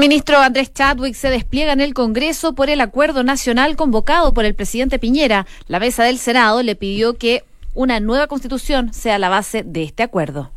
ministro Andrés Chadwick se despliega en el Congreso por el acuerdo nacional convocado por el presidente Piñera. La mesa del Senado le pidió que una nueva constitución sea la base de este acuerdo.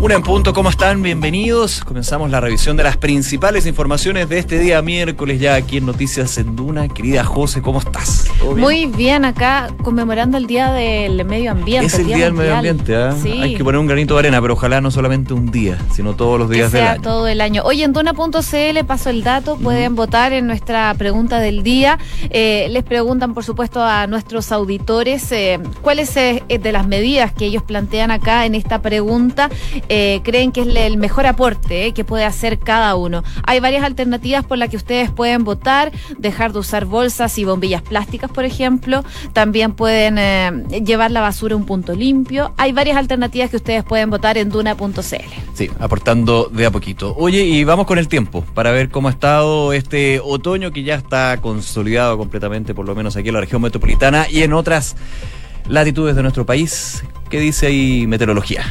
Una en punto, ¿cómo están? Bienvenidos. Comenzamos la revisión de las principales informaciones de este día miércoles, ya aquí en Noticias en Duna. Querida José, ¿cómo estás? Muy bien, acá conmemorando el Día del Medio Ambiente. Es el Día, del Medio Ambiente, ¿ah? Hay que poner un granito de arena, pero ojalá no solamente un día, sino todos los días que sea del año. todo el año. Hoy en Duna.cl paso el dato, pueden votar en nuestra pregunta del día. Eh, les preguntan, por supuesto, a nuestros auditores eh, cuáles eh, de las medidas que ellos plantean acá en esta pregunta eh, creen que es el mejor aporte eh, que puede hacer cada uno. Hay varias alternativas por las que ustedes pueden votar, dejar de usar bolsas y bombillas plásticas, por ejemplo. También pueden eh, llevar la basura a un punto limpio. Hay varias alternativas que ustedes pueden votar en duna.cl. Sí, aportando de a poquito. Oye, y vamos con el tiempo para ver cómo ha estado este otoño que ya está consolidado completamente, por lo menos aquí en la región metropolitana y en otras latitudes de nuestro país. ¿Qué dice ahí meteorología?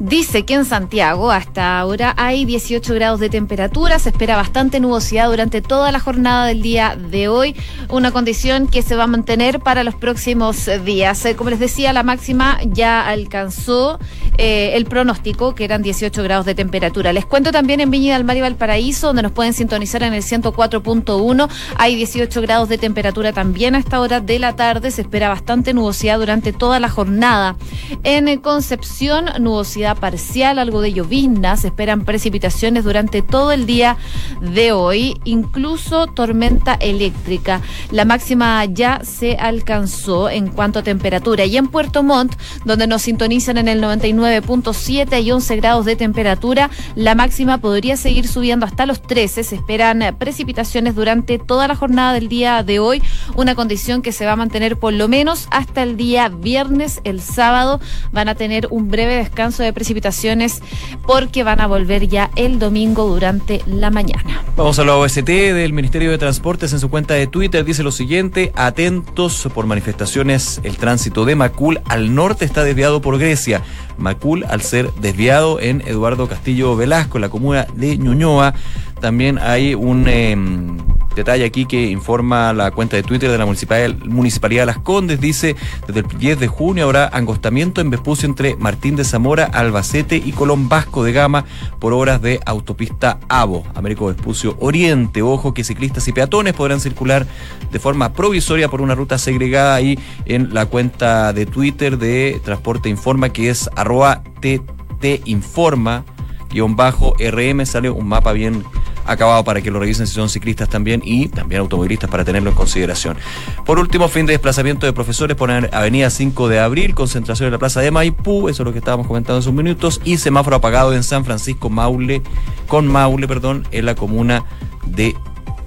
Dice que en Santiago hasta ahora hay 18 grados de temperatura, se espera bastante nubosidad durante toda la jornada del día de hoy, una condición que se va a mantener para los próximos días. Eh, como les decía, la máxima ya alcanzó eh, el pronóstico, que eran 18 grados de temperatura. Les cuento también en Viña del Mar y Valparaíso, donde nos pueden sintonizar en el 104.1, hay 18 grados de temperatura también a esta hora de la tarde, se espera bastante nubosidad durante toda la jornada. En Concepción, nubosidad parcial, algo de llovizna, se esperan precipitaciones durante todo el día de hoy, incluso tormenta eléctrica. La máxima ya se alcanzó en cuanto a temperatura. Y en Puerto Montt, donde nos sintonizan en el 99.7 y 11 grados de temperatura, la máxima podría seguir subiendo hasta los 13. Se esperan precipitaciones durante toda la jornada del día de hoy, una condición que se va a mantener por lo menos hasta el día viernes. El sábado van a tener un breve descanso de precipitaciones porque van a volver ya el domingo durante la mañana. Vamos a la OST del Ministerio de Transportes en su cuenta de Twitter dice lo siguiente, atentos por manifestaciones, el tránsito de Macul al norte está desviado por Grecia. Macul al ser desviado en Eduardo Castillo Velasco, la comuna de Ñuñoa. También hay un em, detalle aquí que informa la cuenta de Twitter de la Municipalidad, de Las Condes. Dice, desde el 10 de junio habrá angostamiento en Vespucio entre Martín de Zamora, Albacete y Colón Vasco de Gama por obras de autopista AVO, Américo Vespucio Oriente. Ojo que ciclistas y peatones podrán circular de forma provisoria por una ruta segregada ahí en la cuenta de Twitter de Transporte Informa que es arroba TT Informa guion bajo RM sale un mapa bien acabado para que lo revisen si son ciclistas también y también automovilistas para tenerlo en consideración. Por último, fin de desplazamiento de profesores por Avenida 5 de Abril, concentración en la Plaza de Maipú, eso es lo que estábamos comentando en sus minutos, y semáforo apagado en San Francisco Maule, con Maule, perdón, en la comuna de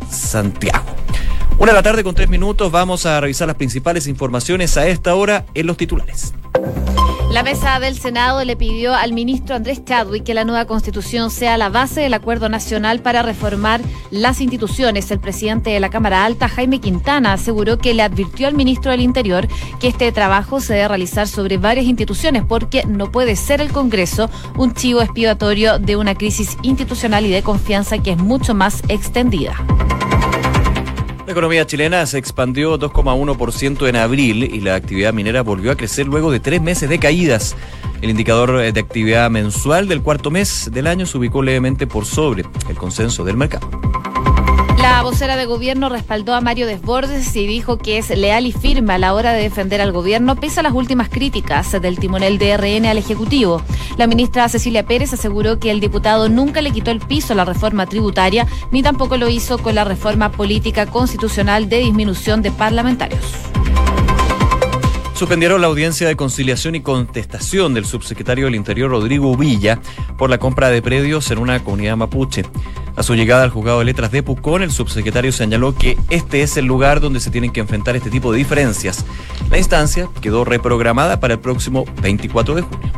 Santiago. Una de la tarde con tres minutos, vamos a revisar las principales informaciones a esta hora en los titulares. La mesa del Senado le pidió al ministro Andrés Chadwick que la nueva constitución sea la base del acuerdo nacional para reformar las instituciones. El presidente de la Cámara Alta, Jaime Quintana, aseguró que le advirtió al ministro del Interior que este trabajo se debe realizar sobre varias instituciones porque no puede ser el Congreso un chivo expiatorio de una crisis institucional y de confianza que es mucho más extendida. La economía chilena se expandió 2,1% en abril y la actividad minera volvió a crecer luego de tres meses de caídas. El indicador de actividad mensual del cuarto mes del año se ubicó levemente por sobre el consenso del mercado. La vocera de gobierno respaldó a Mario Desbordes y dijo que es leal y firme a la hora de defender al gobierno, pese a las últimas críticas del timonel de RN al Ejecutivo. La ministra Cecilia Pérez aseguró que el diputado nunca le quitó el piso a la reforma tributaria, ni tampoco lo hizo con la reforma política constitucional de disminución de parlamentarios. Suspendieron la audiencia de conciliación y contestación del subsecretario del Interior Rodrigo Villa por la compra de predios en una comunidad mapuche. A su llegada al juzgado de letras de Pucón, el subsecretario señaló que este es el lugar donde se tienen que enfrentar este tipo de diferencias. La instancia quedó reprogramada para el próximo 24 de junio.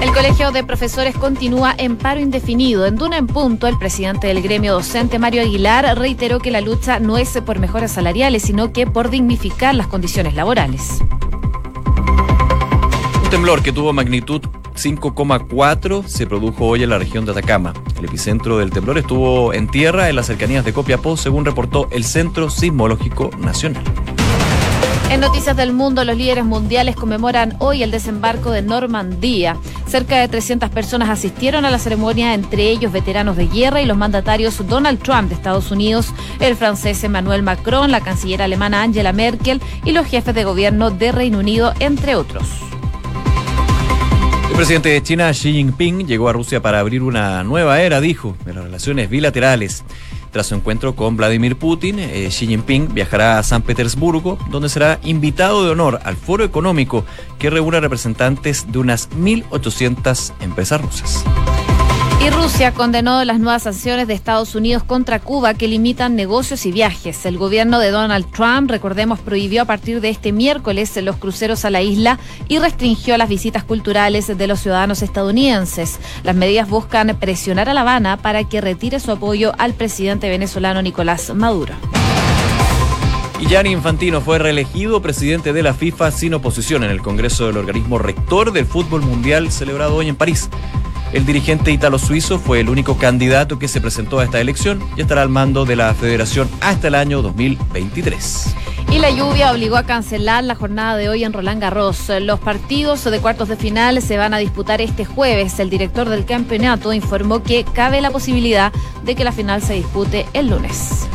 El Colegio de Profesores continúa en paro indefinido. En Duna en Punto, el presidente del gremio docente, Mario Aguilar, reiteró que la lucha no es por mejoras salariales, sino que por dignificar las condiciones laborales temblor que tuvo magnitud 5,4 se produjo hoy en la región de Atacama. El epicentro del temblor estuvo en tierra en las cercanías de Copiapó, según reportó el Centro Sismológico Nacional. En Noticias del Mundo, los líderes mundiales conmemoran hoy el desembarco de Normandía. Cerca de 300 personas asistieron a la ceremonia, entre ellos veteranos de guerra y los mandatarios Donald Trump de Estados Unidos, el francés Emmanuel Macron, la canciller alemana Angela Merkel y los jefes de gobierno de Reino Unido, entre otros. El presidente de China, Xi Jinping, llegó a Rusia para abrir una nueva era, dijo, de las relaciones bilaterales. Tras su encuentro con Vladimir Putin, eh, Xi Jinping viajará a San Petersburgo, donde será invitado de honor al foro económico que reúne representantes de unas 1.800 empresas rusas. Rusia condenó las nuevas sanciones de Estados Unidos contra Cuba que limitan negocios y viajes. El gobierno de Donald Trump, recordemos, prohibió a partir de este miércoles los cruceros a la isla y restringió las visitas culturales de los ciudadanos estadounidenses. Las medidas buscan presionar a La Habana para que retire su apoyo al presidente venezolano Nicolás Maduro. Y Gianni Infantino fue reelegido presidente de la FIFA sin oposición en el Congreso del organismo rector del fútbol mundial celebrado hoy en París. El dirigente italo-suizo fue el único candidato que se presentó a esta elección y estará al mando de la federación hasta el año 2023. Y la lluvia obligó a cancelar la jornada de hoy en Roland Garros. Los partidos de cuartos de final se van a disputar este jueves. El director del campeonato informó que cabe la posibilidad de que la final se dispute el lunes.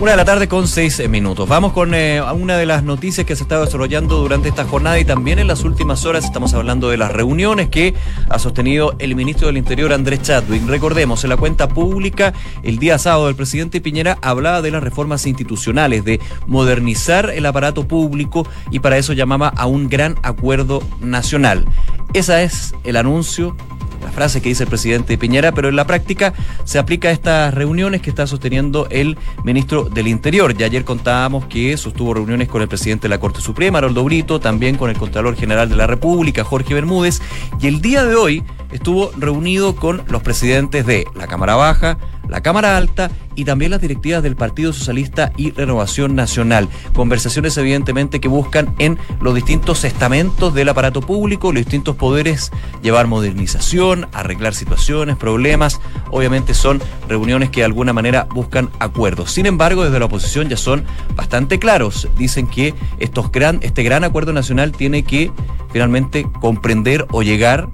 Una de la tarde con seis minutos. Vamos con eh, una de las noticias que se está desarrollando durante esta jornada y también en las últimas horas estamos hablando de las reuniones que ha sostenido el ministro del Interior Andrés Chadwick. Recordemos, en la cuenta pública el día sábado el presidente Piñera hablaba de las reformas institucionales, de modernizar el aparato público y para eso llamaba a un gran acuerdo nacional. Ese es el anuncio la frase que dice el presidente Piñera, pero en la práctica se aplica a estas reuniones que está sosteniendo el ministro del Interior. Ya ayer contábamos que sostuvo reuniones con el presidente de la Corte Suprema, Aroldo Brito, también con el Contralor General de la República, Jorge Bermúdez, y el día de hoy estuvo reunido con los presidentes de la Cámara Baja, la Cámara Alta y también las directivas del Partido Socialista y Renovación Nacional. Conversaciones evidentemente que buscan en los distintos estamentos del aparato público, los distintos poderes, llevar modernización, arreglar situaciones, problemas. Obviamente son reuniones que de alguna manera buscan acuerdos. Sin embargo, desde la oposición ya son bastante claros. Dicen que estos gran, este gran acuerdo nacional tiene que finalmente comprender o llegar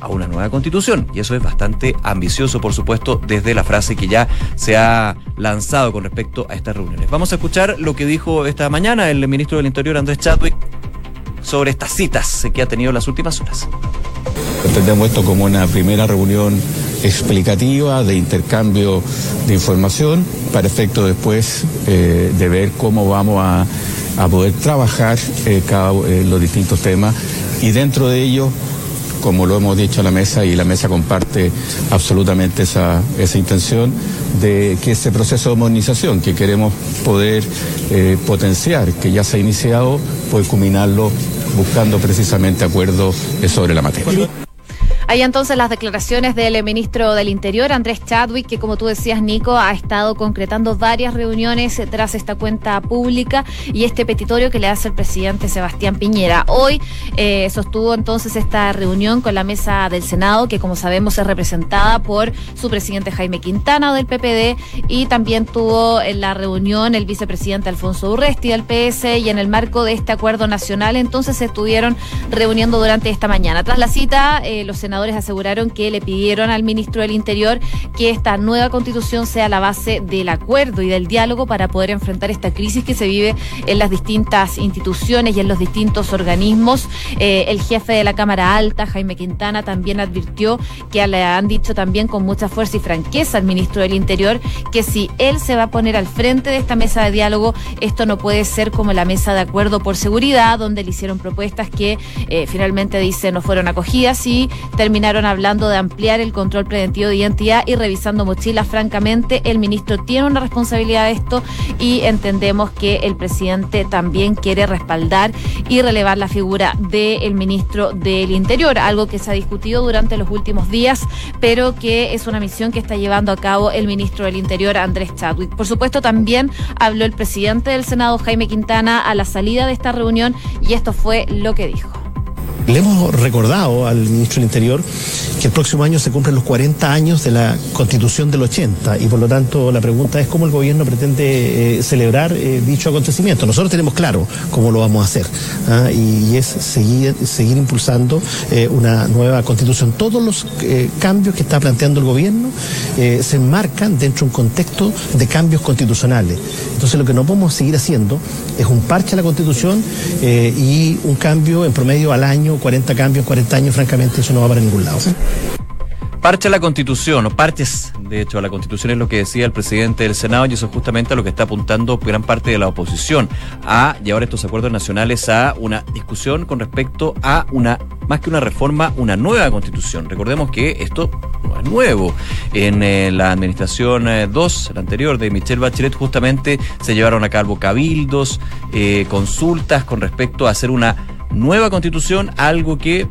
a una nueva constitución. Y eso es bastante ambicioso, por supuesto, desde la frase que ya se ha lanzado con respecto a estas reuniones. Vamos a escuchar lo que dijo esta mañana el ministro del Interior, Andrés Chadwick, sobre estas citas que ha tenido en las últimas horas. Entendemos esto como una primera reunión explicativa de intercambio de información para efecto después eh, de ver cómo vamos a, poder trabajar eh, cada, eh, los distintos temas y dentro de ello como lo hemos dicho a la mesa y la mesa comparte absolutamente esa, esa intención de que ese proceso de modernización que queremos poder eh, potenciar, que ya se ha iniciado, pues culminarlo buscando precisamente acuerdos sobre la materia. Hay entonces las declaraciones del ministro del Interior, Andrés Chadwick, que como tú decías, Nico, ha estado concretando varias reuniones tras esta cuenta pública y este petitorio que le hace el presidente Sebastián Piñera. Hoy eh, sostuvo entonces esta reunión con la mesa del Senado, que como sabemos es representada por su presidente Jaime Quintana del PPD y también tuvo en la reunión el vicepresidente Alfonso Urresti del PS y en el marco de este acuerdo nacional entonces se estuvieron reuniendo durante esta mañana. Tras la cita, eh, los senadores aseguraron que le pidieron al ministro del Interior que esta nueva constitución sea la base del acuerdo y del diálogo para poder enfrentar esta crisis que se vive en las distintas instituciones y en los distintos organismos. Eh, el jefe de la Cámara Alta, Jaime Quintana, también advirtió que le han dicho también con mucha fuerza y franqueza al ministro del Interior que si él se va a poner al frente de esta mesa de diálogo, esto no puede ser como la mesa de acuerdo por seguridad, donde le hicieron propuestas que eh, finalmente dice no fueron acogidas y terminaron hablando de ampliar el control preventivo de identidad y revisando mochilas. Francamente, el ministro tiene una responsabilidad de esto y entendemos que el presidente también quiere respaldar y relevar la figura del ministro del Interior, algo que se ha discutido durante los últimos días, pero que es una misión que está llevando a cabo el ministro del Interior, Andrés Chadwick. Por supuesto, también habló el presidente del Senado, Jaime Quintana, a la salida de esta reunión y esto fue lo que dijo Le hemos recordado al ministro del Interior que el próximo año se cumplen los 40 años de la Constitución del 80 y por lo tanto la pregunta es cómo el gobierno pretende eh, celebrar eh, dicho acontecimiento. Nosotros tenemos claro cómo lo vamos a hacer ¿ah? y, es seguir, impulsando eh, una nueva Constitución. Todos los cambios que está planteando el gobierno se enmarcan dentro de un contexto de cambios constitucionales. Entonces lo que no podemos seguir haciendo es un parche a la Constitución y un cambio en promedio al año 40 cambios, 40 años, francamente eso no va para ningún lado. Parche a la Constitución, o parches, de hecho, a la Constitución es lo que decía el presidente del Senado y eso es justamente a lo que está apuntando gran parte de la oposición, a llevar estos acuerdos nacionales a una discusión con respecto a una, más que una reforma, una nueva Constitución. Recordemos que esto no es nuevo. En eh, la administración 2, eh, la anterior de Michelle Bachelet, justamente se llevaron a cabo cabildos, eh, consultas con respecto a hacer una nueva constitución, algo que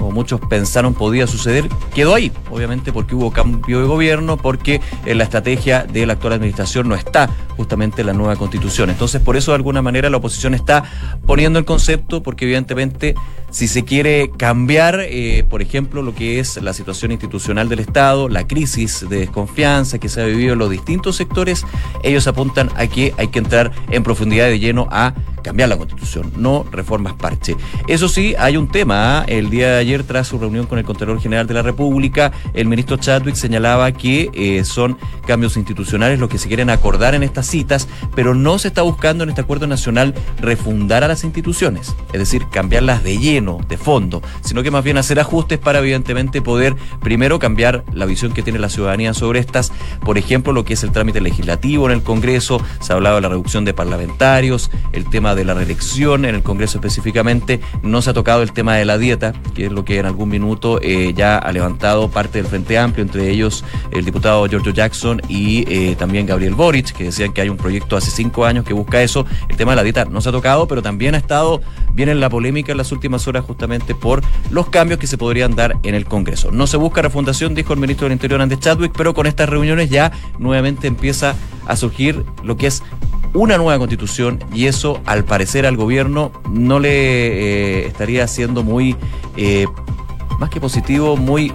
como muchos pensaron podía suceder, quedó ahí, obviamente porque hubo cambio de gobierno, porque en la estrategia de la actual administración no está justamente la nueva constitución. Entonces, por eso de alguna manera la oposición está poniendo el concepto, porque evidentemente si se quiere cambiar, eh, por ejemplo, lo que es la situación institucional del Estado, la crisis de desconfianza que se ha vivido en los distintos sectores, ellos apuntan a que hay que entrar en profundidad de lleno a cambiar la constitución, no reformas parche. Eso sí, hay un tema. ¿ah? El día de ayer, tras su reunión con el Contralor General de la República, el ministro Chadwick señalaba que eh, son cambios institucionales los que se quieren acordar en estas citas, pero no se está buscando en este acuerdo nacional refundar a las instituciones, es decir, cambiarlas de lleno, de fondo, sino que más bien hacer ajustes para evidentemente poder primero cambiar la visión que tiene la ciudadanía sobre estas, por ejemplo, lo que es el trámite legislativo en el Congreso, se ha hablado de la reducción de parlamentarios, el tema de la reelección, en el Congreso específicamente, no se ha tocado el tema de la dieta, que es lo que en algún minuto eh, ya ha levantado parte del Frente Amplio, entre ellos el diputado Giorgio Jackson y eh, también Gabriel Boric, que decían que hay un proyecto hace cinco años que busca eso. El tema de la dieta no se ha tocado, pero también ha estado bien en la polémica en las últimas horas justamente por los cambios que se podrían dar en el Congreso. No se busca refundación, dijo el ministro del Interior Andrés Chadwick, pero con estas reuniones ya nuevamente empieza a surgir lo que es una nueva constitución y eso al parecer al gobierno no le eh, estaría siendo muy, eh, más que positivo, muy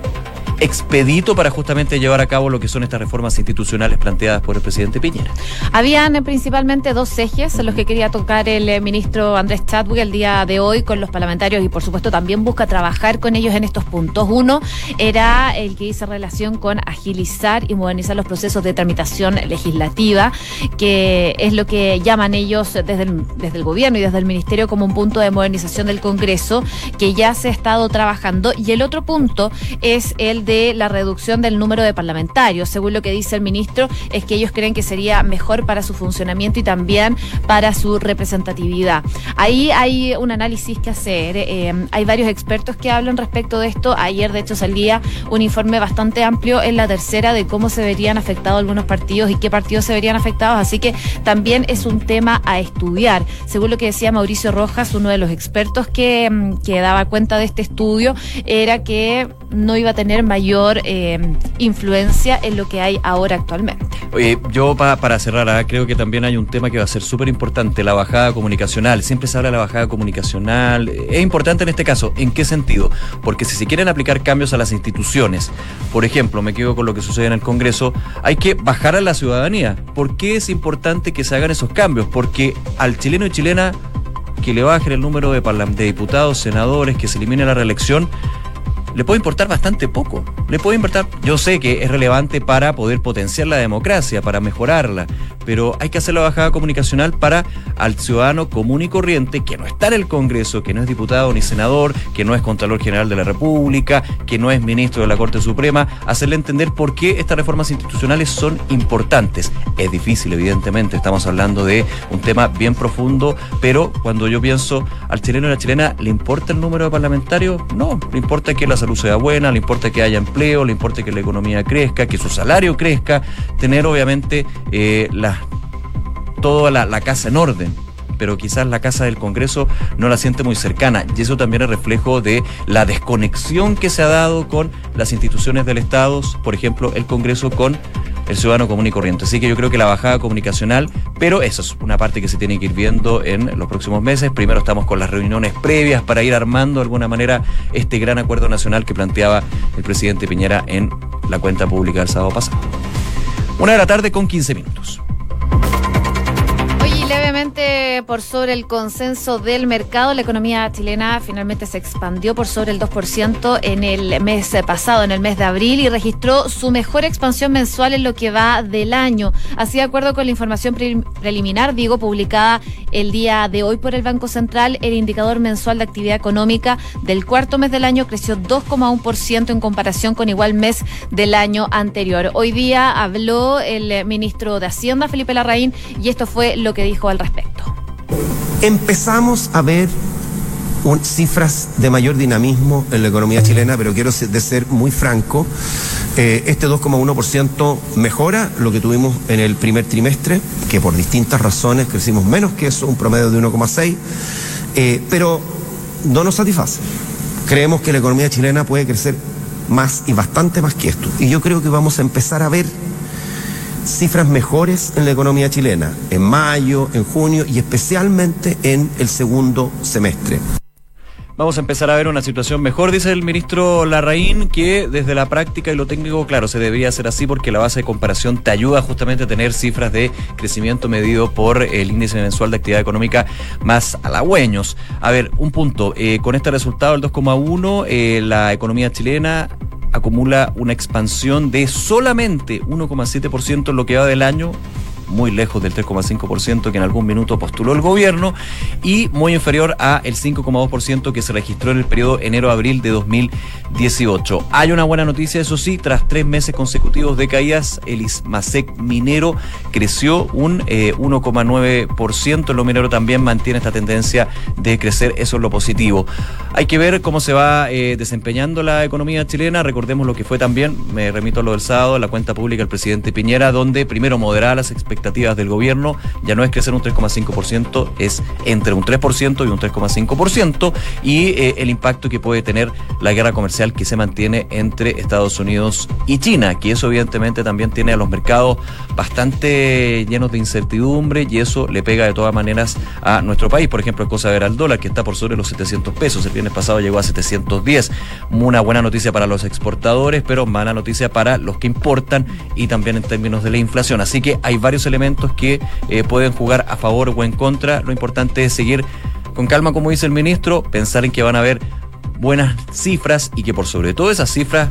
expedito para justamente llevar a cabo lo que son estas reformas institucionales planteadas por el presidente Piñera. Habían eh, principalmente dos ejes en los que quería tocar el eh, ministro Andrés Chadwick el día de hoy con los parlamentarios y por supuesto también busca trabajar con ellos en estos puntos. Uno era el que hizo relación con agilizar y modernizar los procesos de tramitación legislativa, que es lo que llaman ellos desde el, desde el gobierno y desde el ministerio como un punto de modernización del Congreso que ya se ha estado trabajando. Y el otro punto es el de la reducción del número de parlamentarios. Según lo que dice el ministro, es que ellos creen que sería mejor para su funcionamiento y también para su representatividad. Ahí hay un análisis que hacer. Eh, hay varios expertos que hablan respecto de esto. Ayer, de hecho, salía un informe bastante amplio en la tercera de cómo se verían afectados algunos partidos y qué partidos se verían afectados. Así que también es un tema a estudiar. Según lo que decía Mauricio Rojas, uno de los expertos que, mm, que daba cuenta de este estudio, era que no iba a tener mayor eh, influencia en lo que hay ahora actualmente. Oye, yo para cerrar, ¿ah? creo que también hay un tema que va a ser súper importante, la bajada comunicacional. Siempre se habla de la bajada comunicacional. Es importante en este caso, ¿en qué sentido? Porque si se quieren aplicar cambios a las instituciones, por ejemplo, me quedo con lo que sucede en el Congreso, hay que bajar a la ciudadanía. ¿Por qué es importante que se hagan esos cambios? Porque al chileno y chilena que le bajen el número de, de diputados, senadores, que se elimine la reelección, le puede importar bastante poco. Le puede importar, yo sé que es relevante para poder potenciar la democracia, para mejorarla, pero hay que hacer la bajada comunicacional para al ciudadano común y corriente que no está en el Congreso, que no es diputado ni senador, que no es Contralor General de la República, que no es ministro de la Corte Suprema, hacerle entender por qué estas reformas institucionales son importantes. Es difícil, evidentemente, estamos hablando de un tema bien profundo, pero cuando yo pienso al chileno y a la chilena, ¿le importa el número de parlamentarios? No, le importa que las salud sea buena, le importa que haya empleo, le importa que la economía crezca, que su salario crezca, tener obviamente eh, la, toda la, casa en orden pero quizás la casa del Congreso no la siente muy cercana. Y eso también es reflejo de la desconexión que se ha dado con las instituciones del Estado, por ejemplo, el Congreso con el ciudadano común y corriente. Así que yo creo que la bajada comunicacional, pero eso es una parte que se tiene que ir viendo en los próximos meses. Primero estamos con las reuniones previas para ir armando de alguna manera este gran acuerdo nacional que planteaba el presidente Piñera en la cuenta pública del sábado pasado. Una de la tarde con 15 minutos por sobre el consenso del mercado, la economía chilena finalmente se expandió por sobre el 2% en el mes pasado, en el mes de abril, y registró su mejor expansión mensual en lo que va del año. Así, de acuerdo con la información preliminar, digo, publicada el día de hoy por el Banco Central, el indicador mensual de actividad económica del cuarto mes del año creció 2,1% en comparación con igual mes del año anterior. Hoy día habló el ministro de Hacienda, Felipe Larraín, y esto fue lo que dijo al respecto. Empezamos a ver cifras de mayor dinamismo en la economía chilena, pero quiero de ser muy franco, eh, este 2,1% mejora lo que tuvimos en el primer trimestre, que por distintas razones crecimos menos que eso, un promedio de 1,6, eh, pero no nos satisface. Creemos que la economía chilena puede crecer más y bastante más que esto. Y yo creo que vamos a empezar a ver cifras mejores en la economía chilena, en mayo, en junio y especialmente en el segundo semestre. Vamos a empezar a ver una situación mejor, dice el ministro Larraín, que desde la práctica y lo técnico, claro, se debería hacer así porque la base de comparación te ayuda justamente a tener cifras de crecimiento medido por el índice mensual de actividad económica más halagüeños. A ver, un punto, eh, con este resultado, el 2,1, eh, la economía chilena acumula una expansión de solamente 1,7% en lo que va del año muy lejos del 3,5% que en algún minuto postuló el gobierno y muy inferior a el 5,2% que se registró en el periodo enero-abril de 2018. Hay una buena noticia, eso sí, tras tres meses consecutivos de caídas, el ISMASEC minero creció un 1,9%. Eh, lo minero también mantiene esta tendencia de crecer, eso es lo positivo. Hay que ver cómo se va eh, desempeñando la economía chilena. Recordemos lo que fue también, me remito a lo del sábado, la cuenta pública del presidente Piñera, donde primero moderaba las expectativas expectativas del gobierno ya no es crecer un 3,5%, es entre un 3% y un 3,5% y eh, el impacto que puede tener la guerra comercial que se mantiene entre Estados Unidos y China, que eso evidentemente también tiene a los mercados bastante llenos de incertidumbre y eso le pega de todas maneras a nuestro país. Por ejemplo, es cosa ver al dólar que está por sobre los 700 pesos. El viernes pasado llegó a 710. Una buena noticia para los exportadores, pero mala noticia para los que importan y también en términos de la inflación. Así que hay varios elementos que eh, pueden jugar a favor o en contra. Lo importante es seguir con calma, como dice el ministro, pensar en que van a haber buenas cifras y que por sobre todo esas cifras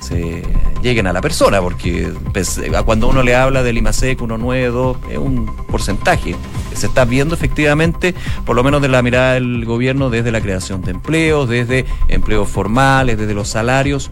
se lleguen a la persona, porque pues, cuando uno le habla del IMASEC 192 es un porcentaje. Se está viendo efectivamente, por lo menos de la mirada del gobierno, desde la creación de empleos, desde empleos formales, desde los salarios,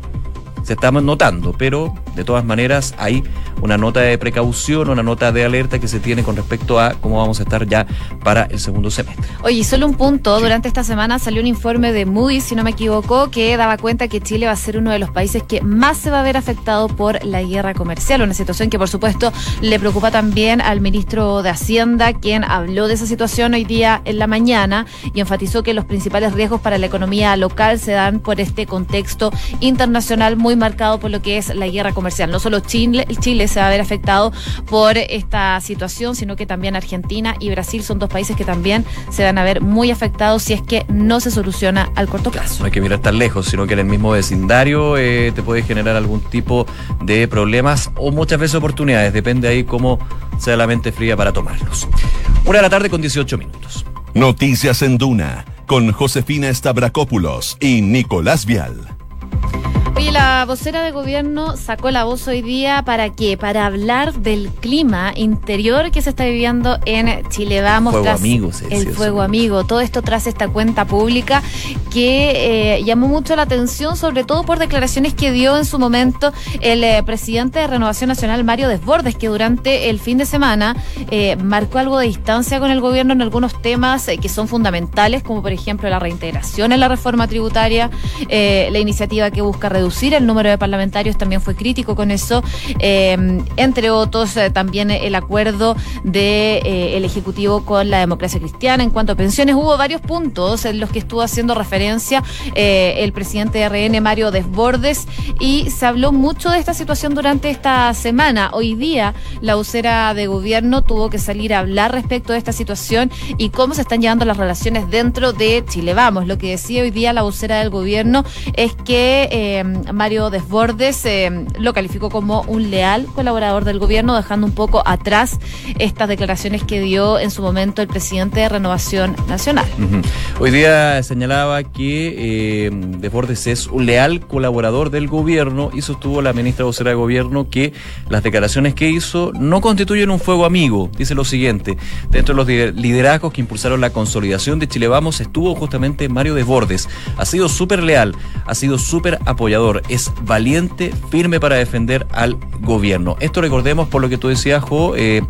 se está notando, pero de todas maneras hay una nota de precaución, una nota de alerta que se tiene con respecto a cómo vamos a estar ya para el segundo semestre. Oye, solo un punto, durante esta semana salió un informe de Moody's, si no me equivoco, que daba cuenta que Chile va a ser uno de los países que más se va a ver afectado por la guerra comercial, una situación que por supuesto le preocupa también al ministro de Hacienda, quien habló de esa situación hoy día en la mañana y enfatizó que los principales riesgos para la economía local se dan por este contexto internacional muy marcado por lo que es la guerra comercial. No solo Chile, Chile se va a ver afectado por esta situación, sino que también Argentina y Brasil son dos países que también se van a ver muy afectados si es que no se soluciona al corto plazo. No hay que mirar tan lejos, sino que en el mismo vecindario eh, te puede generar algún tipo de problemas o muchas veces oportunidades, depende ahí cómo sea la mente fría para tomarlos. Una de la tarde con 18 minutos. Noticias en Duna con Josefina Stavrakopoulos y Nicolás Vial. La vocera de gobierno sacó la voz hoy día para qué? Para hablar del clima interior que se está viviendo en Chile. Vamos fuego tras amigo, el fuego amigo. Todo esto tras esta cuenta pública que eh, llamó mucho la atención, sobre todo por declaraciones que dio en su momento el eh, presidente de Renovación Nacional, Mario Desbordes, que durante el fin de semana eh, marcó algo de distancia con el gobierno en algunos temas que son fundamentales, como por ejemplo la reintegración en la reforma tributaria, la iniciativa que busca reducir el número de parlamentarios, también fue crítico con eso, eh, entre otros eh, también el acuerdo del de, el Ejecutivo con la democracia cristiana en cuanto a pensiones. Hubo varios puntos en los que estuvo haciendo referencia el presidente de RN, Mario Desbordes, y se habló mucho de esta situación durante esta semana. Hoy día la vocera de gobierno tuvo que salir a hablar respecto de esta situación y cómo se están llevando las relaciones dentro de Chile. Vamos, lo que decía hoy día la vocera del gobierno es que eh, Mario Desbordes eh, lo calificó como un leal colaborador del gobierno, dejando un poco atrás estas declaraciones que dio en su momento el presidente de Renovación Nacional. Hoy día señalaba que eh, Desbordes es un leal colaborador del gobierno y sostuvo la ministra vocera de gobierno que las declaraciones que hizo no constituyen un fuego amigo. Dice lo siguiente, dentro de los liderazgos que impulsaron la consolidación de Chile Vamos estuvo justamente Mario Desbordes. Ha sido súper leal, ha sido súper apoyador, es valiente, firme para defender al gobierno. Esto recordemos por lo que tú decías, Jo, eh,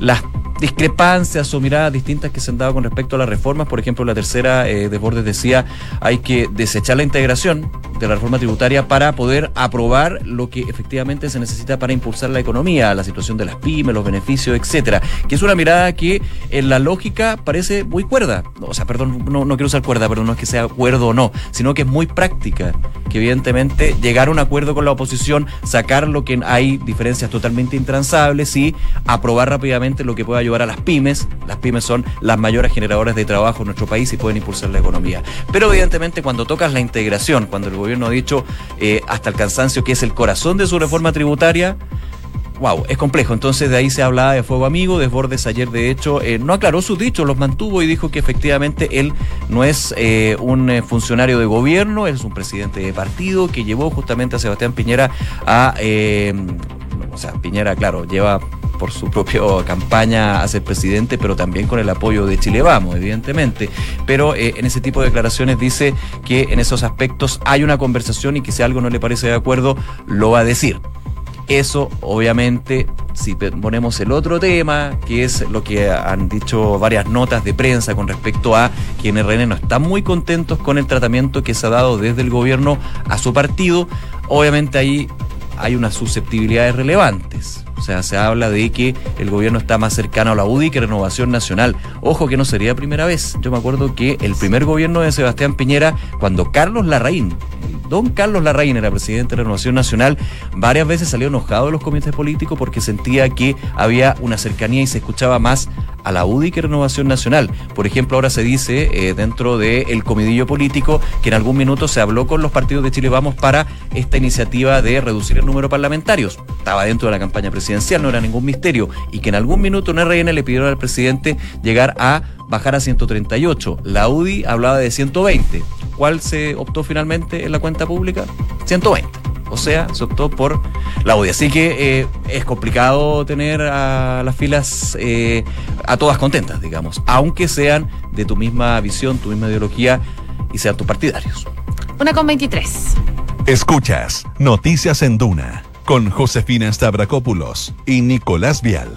las discrepancias o miradas distintas que se han dado con respecto a las reformas. Por ejemplo, la tercera eh, de Bordes decía hay que desechar la integración de la reforma tributaria para poder aprobar lo que efectivamente se necesita para impulsar la economía, la situación de las pymes, los beneficios, etcétera. Que es una mirada que en la lógica parece muy cuerda. O sea, perdón, no, no quiero usar cuerda, pero no es que sea cuerdo o no, sino que es muy práctica. Que evidentemente llegar a un acuerdo con la oposición, sacar lo que hay diferencias totalmente intransables y aprobar rápidamente lo que pueda ayudar a las pymes. Las pymes son las mayores generadoras de trabajo en nuestro país y pueden impulsar la economía. Pero evidentemente cuando tocas la integración, cuando el gobierno ha dicho eh, hasta el cansancio que es el corazón de su reforma tributaria, wow, es complejo. Entonces de ahí se hablaba de fuego amigo. Desbordes ayer, de hecho, eh, no aclaró sus dichos, los mantuvo y dijo que efectivamente él no es eh, un funcionario de gobierno, él es un presidente de partido que llevó justamente a Sebastián Piñera a. o sea, Piñera, claro, lleva por su propia campaña a ser presidente, pero también con el apoyo de Chile Vamos, evidentemente. Pero en ese tipo de declaraciones dice que en esos aspectos hay una conversación y que si algo no le parece de acuerdo, lo va a decir. Eso, obviamente, si ponemos el otro tema, que es lo que han dicho varias notas de prensa con respecto a que en RN no están muy contentos con el tratamiento que se ha dado desde el gobierno a su partido, obviamente ahí hay unas susceptibilidades relevantes. O sea, se habla de que el gobierno está más cercano a la UDI que Renovación Nacional. Ojo que no sería primera vez. Yo me acuerdo que el primer gobierno de Sebastián Piñera, cuando Carlos Larraín, don Carlos Larraín era presidente de Renovación Nacional, varias veces salió enojado de los comités políticos porque sentía que había una cercanía y se escuchaba más a la UDI que Renovación Nacional. Por ejemplo, ahora se dice eh, dentro del comidillo político que en algún minuto se habló con los partidos de Chile Vamos para esta iniciativa de reducir el número de parlamentarios. Estaba dentro de la campaña presidencial, no era ningún misterio. Y que en algún minuto en RN le pidieron al presidente llegar a bajar a 138. La UDI hablaba de 120. ¿Cuál se optó finalmente en la cuenta pública? 120. O sea, se optó por la UDI. Así que eh, es complicado tener a las filas eh, a todas contentas, digamos, aunque sean de tu misma visión, tu misma ideología y sean tus partidarios. Una con 23. Escuchas Noticias en Duna con Josefina Stavrakopoulos y Nicolás Vial.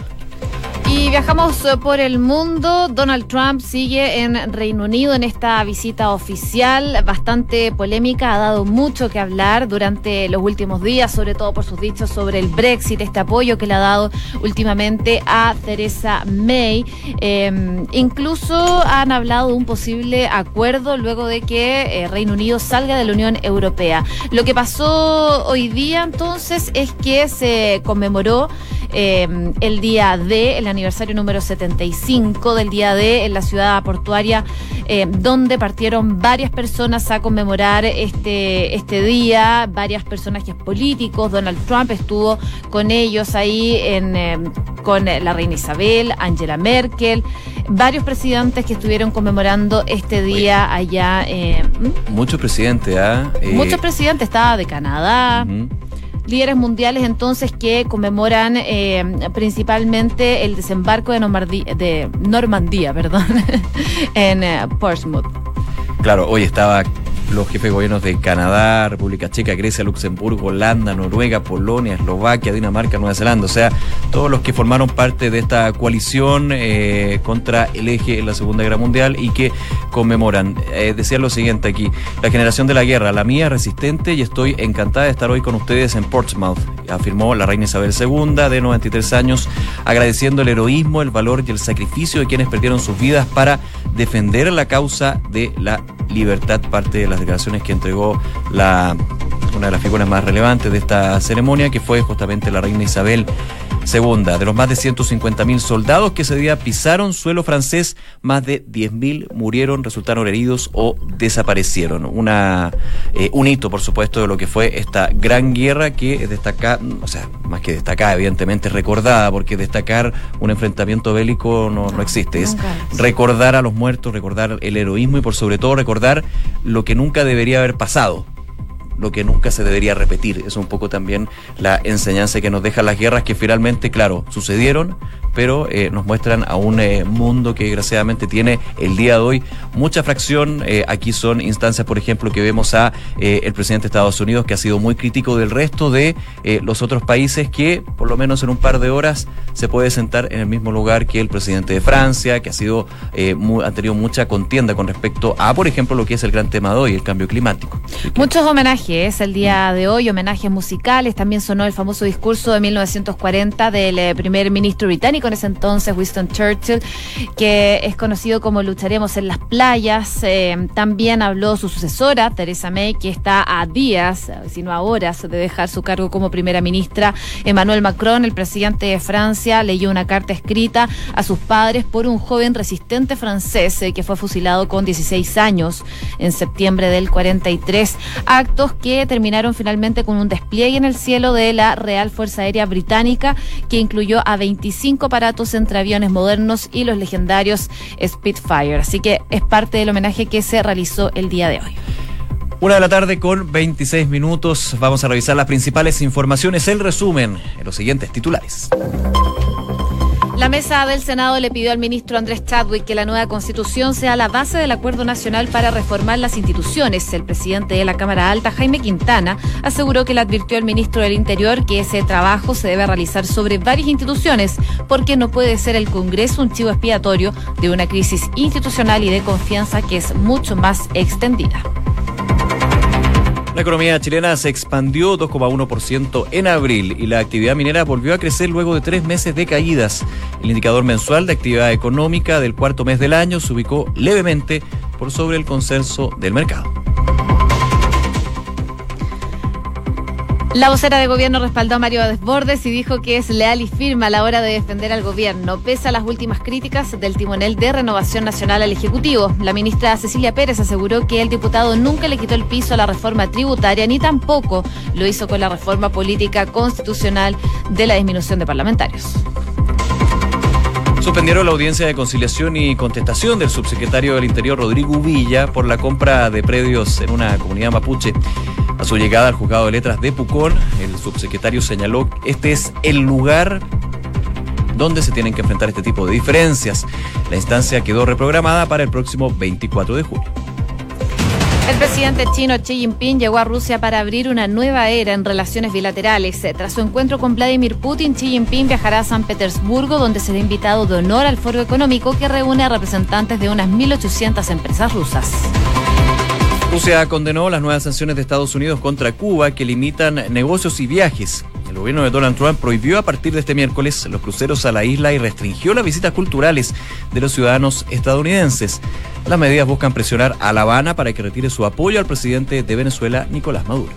Y viajamos eh, por el mundo. Donald Trump sigue en Reino Unido en esta visita oficial, bastante polémica, ha dado mucho que hablar durante los últimos días, sobre todo por sus dichos sobre el Brexit, este apoyo que le ha dado últimamente a Theresa May. Eh, incluso han hablado de un posible acuerdo luego de que eh, Reino Unido salga de la Unión Europea. Lo que pasó hoy día entonces es que se conmemoró eh, el día de, el aniversario número 75 del día de en la ciudad portuaria, eh, donde partieron varias personas a conmemorar este, este día, varias personajes políticos. Donald Trump estuvo con ellos ahí en, eh, con la reina Isabel, Angela Merkel, varios presidentes que estuvieron conmemorando este día allá. Eh, Muchos presidentes, ¿ah? Muchos presidentes, estaba de Canadá líderes mundiales entonces que conmemoran eh, principalmente el desembarco de, Normandía, de Normandía perdón, en eh, Portsmouth. Claro, hoy estaba los jefes de gobiernos de Canadá, República Checa, Grecia, Luxemburgo, Holanda, Noruega, Polonia, Eslovaquia, Dinamarca, Nueva Zelanda. O sea, todos los que formaron parte de esta coalición eh, contra el eje en la Segunda Guerra Mundial y que conmemoran. Eh, decía lo siguiente aquí, la generación de la guerra, la mía resistente y estoy encantada de estar hoy con ustedes en Portsmouth, afirmó la reina Isabel II de 93 años, agradeciendo el heroísmo, el valor y el sacrificio de quienes perdieron sus vidas para defender la causa de la libertad, parte de declaraciones que entregó la, una de las figuras más relevantes de esta ceremonia, que fue justamente la reina Isabel Segunda, de los más de 150.000 soldados que ese día pisaron suelo francés, más de 10.000 murieron, resultaron heridos o desaparecieron. Una, eh, un hito, por supuesto, de lo que fue esta gran guerra que destaca, o sea, más que destacada, evidentemente recordada, porque destacar un enfrentamiento bélico no, no existe. Es recordar a los muertos, recordar el heroísmo y por sobre todo recordar lo que nunca debería haber pasado lo que nunca se debería repetir. Es un poco también la enseñanza que nos dejan las guerras que finalmente, claro, sucedieron, pero eh, nos muestran a un eh, mundo que desgraciadamente tiene el día de hoy mucha fracción. Eh, aquí son instancias, por ejemplo, que vemos a el presidente de Estados Unidos que ha sido muy crítico del resto de los otros países que, por lo menos en un par de horas, se puede sentar en el mismo lugar que el presidente de Francia, que ha sido ha tenido mucha contienda con respecto a, por ejemplo, lo que es el gran tema de hoy, el cambio climático. Muchos homenajes el día de hoy, homenajes musicales. También sonó el famoso discurso de 1940 del primer ministro británico en ese entonces, Winston Churchill, que es conocido como Lucharemos en las playas. Eh, también habló su sucesora, Theresa May, que está a días, si no a horas, de dejar su cargo como primera ministra. Emmanuel Macron, el presidente de Francia, leyó una carta escrita a sus padres por un joven resistente francés eh, que fue fusilado con 16 años en septiembre del 43. Actos que terminaron finalmente con un despliegue en el cielo de la Real Fuerza Aérea Británica que incluyó a 25 aparatos entre aviones modernos y los legendarios Spitfire. Así que es parte del homenaje que se realizó el día de hoy. Una de la tarde con 26 minutos. Vamos a revisar las principales informaciones, el resumen en los siguientes titulares. La mesa del Senado le pidió al ministro Andrés Chadwick que la nueva constitución sea la base del acuerdo nacional para reformar las instituciones. El presidente de la Cámara Alta, Jaime Quintana, aseguró que le advirtió al ministro del Interior que ese trabajo se debe realizar sobre varias instituciones porque no puede ser el Congreso un chivo expiatorio de una crisis institucional y de confianza que es mucho más extendida. La economía chilena se expandió 2,1% en abril y la actividad minera volvió a crecer luego de tres meses de caídas. El indicador mensual de actividad económica del cuarto mes del año se ubicó levemente por sobre el consenso del mercado. La vocera de gobierno respaldó a Mario Desbordes y dijo que es leal y firme a la hora de defender al gobierno, pese a las últimas críticas del timonel de Renovación Nacional al Ejecutivo. La ministra Cecilia Pérez aseguró que el diputado nunca le quitó el piso a la reforma tributaria ni tampoco lo hizo con la reforma política constitucional de la disminución de parlamentarios. Suspendieron la audiencia de conciliación y contestación del subsecretario del Interior Rodrigo Villa por la compra de predios en una comunidad mapuche. A su llegada al juzgado de letras de Pucón, el subsecretario señaló que este es el lugar donde se tienen que enfrentar este tipo de diferencias. La instancia quedó reprogramada para el próximo 24 de julio. El presidente chino Xi Jinping llegó a Rusia para abrir una nueva era en relaciones bilaterales. Tras su encuentro con Vladimir Putin, Xi Jinping viajará a San Petersburgo, donde será invitado de honor al foro económico que reúne a representantes de unas 1.800 empresas rusas. Rusia condenó las nuevas sanciones de Estados Unidos contra Cuba que limitan negocios y viajes. El gobierno de Donald Trump prohibió a partir de este miércoles los cruceros a la isla y restringió las visitas culturales de los ciudadanos estadounidenses. Las medidas buscan presionar a La Habana para que retire su apoyo al presidente de Venezuela, Nicolás Maduro.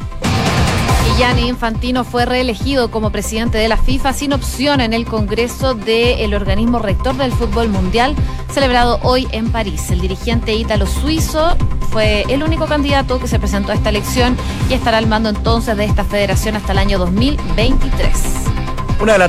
Gianni Infantino fue reelegido como presidente de la FIFA sin opción en el Congreso del organismo rector del fútbol mundial celebrado hoy en París. El dirigente ítalo-suizo fue el único candidato que se presentó a esta elección y estará al mando entonces de esta federación hasta el año 2023. Una de la